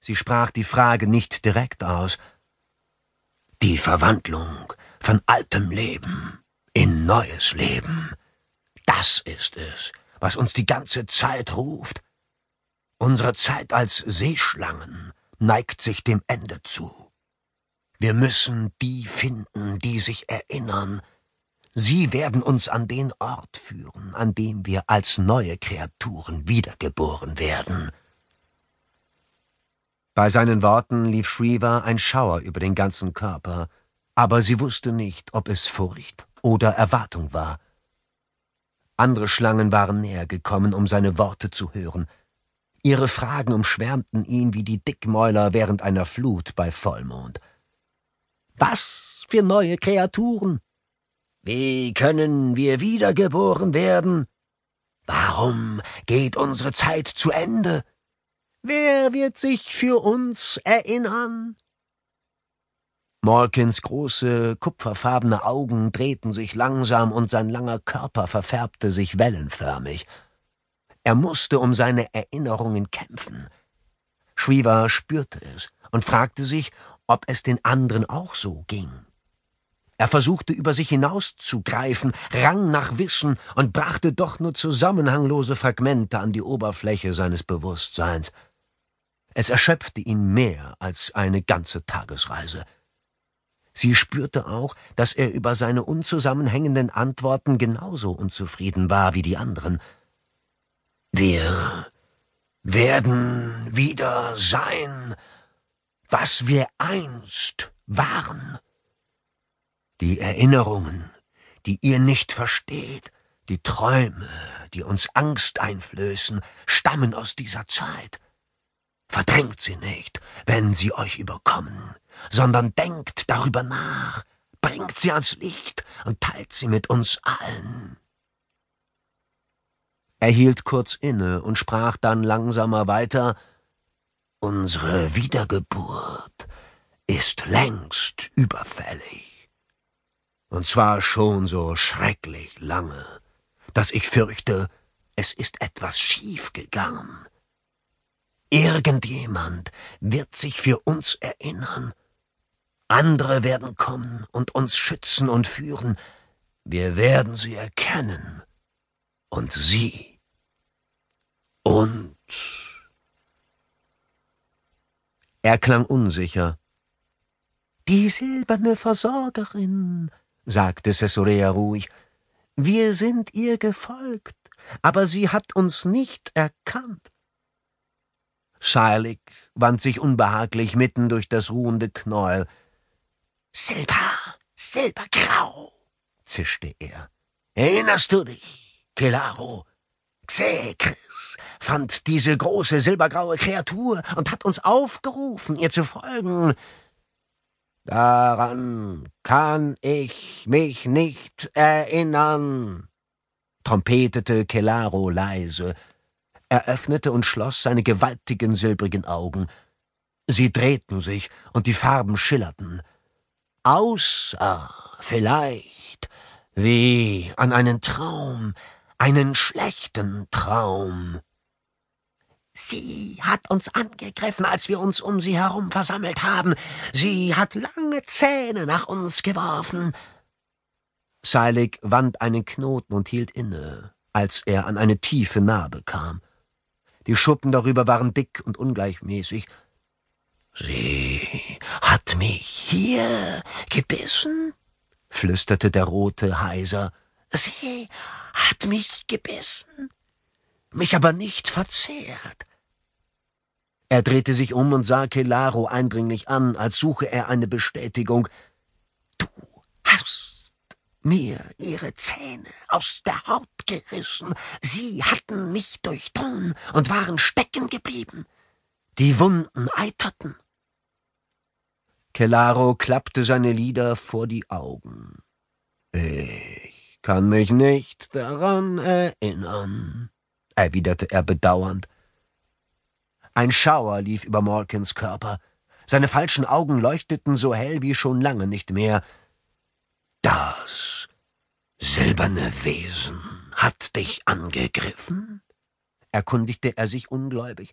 Sie sprach die Frage nicht direkt aus. Die Verwandlung von altem Leben in neues Leben. Das ist es, was uns die ganze Zeit ruft. Unsere Zeit als Seeschlangen neigt sich dem Ende zu. Wir müssen die finden, die sich erinnern. Sie werden uns an den Ort führen, an dem wir als neue Kreaturen wiedergeboren werden. Bei seinen Worten lief Shriva ein Schauer über den ganzen Körper, aber sie wusste nicht, ob es Furcht oder Erwartung war. Andere Schlangen waren näher gekommen, um seine Worte zu hören. Ihre Fragen umschwärmten ihn wie die Dickmäuler während einer Flut bei Vollmond. Was für neue Kreaturen? Wie können wir wiedergeboren werden? Warum geht unsere Zeit zu Ende? Wer wird sich für uns erinnern? Malkins große, kupferfarbene Augen drehten sich langsam und sein langer Körper verfärbte sich wellenförmig. Er musste um seine Erinnerungen kämpfen. Shriva spürte es und fragte sich, ob es den anderen auch so ging. Er versuchte über sich hinauszugreifen, rang nach Wissen und brachte doch nur zusammenhanglose Fragmente an die Oberfläche seines Bewusstseins. Es erschöpfte ihn mehr als eine ganze Tagesreise. Sie spürte auch, dass er über seine unzusammenhängenden Antworten genauso unzufrieden war wie die anderen. Wir werden wieder sein, was wir einst waren. Die Erinnerungen, die ihr nicht versteht, die Träume, die uns Angst einflößen, stammen aus dieser Zeit. Verdrängt sie nicht, wenn sie euch überkommen sondern denkt darüber nach, bringt sie ans Licht und teilt sie mit uns allen. Er hielt kurz inne und sprach dann langsamer weiter Unsere Wiedergeburt ist längst überfällig. Und zwar schon so schrecklich lange, dass ich fürchte, es ist etwas schiefgegangen. Irgendjemand wird sich für uns erinnern andere werden kommen und uns schützen und führen. Wir werden sie erkennen. Und sie. Und. Er klang unsicher. Die silberne Versorgerin, sagte Cesorea ruhig. Wir sind ihr gefolgt, aber sie hat uns nicht erkannt. Seilig wand sich unbehaglich mitten durch das ruhende Knäuel. Silber, silbergrau, zischte er. Erinnerst du dich, Kelaro? Xekris fand diese große silbergraue Kreatur und hat uns aufgerufen, ihr zu folgen. Daran kann ich mich nicht erinnern, trompetete Kelaro leise. Er öffnete und schloss seine gewaltigen silbrigen Augen. Sie drehten sich und die Farben schillerten außer vielleicht wie an einen Traum, einen schlechten Traum. Sie hat uns angegriffen, als wir uns um sie herum versammelt haben. Sie hat lange Zähne nach uns geworfen. Seilig wand einen Knoten und hielt inne, als er an eine tiefe Narbe kam. Die Schuppen darüber waren dick und ungleichmäßig, Sie hat mich hier gebissen? flüsterte der Rote heiser. Sie hat mich gebissen, mich aber nicht verzehrt. Er drehte sich um und sah Kelaro eindringlich an, als suche er eine Bestätigung. Du hast mir ihre Zähne aus der Haut gerissen. Sie hatten mich durchdrungen und waren stecken geblieben. Die Wunden eiterten. Kelaro klappte seine Lider vor die Augen. Ich kann mich nicht daran erinnern, erwiderte er bedauernd. Ein Schauer lief über Morkins Körper. Seine falschen Augen leuchteten so hell wie schon lange nicht mehr. Silberne Wesen hat dich angegriffen? erkundigte er sich ungläubig.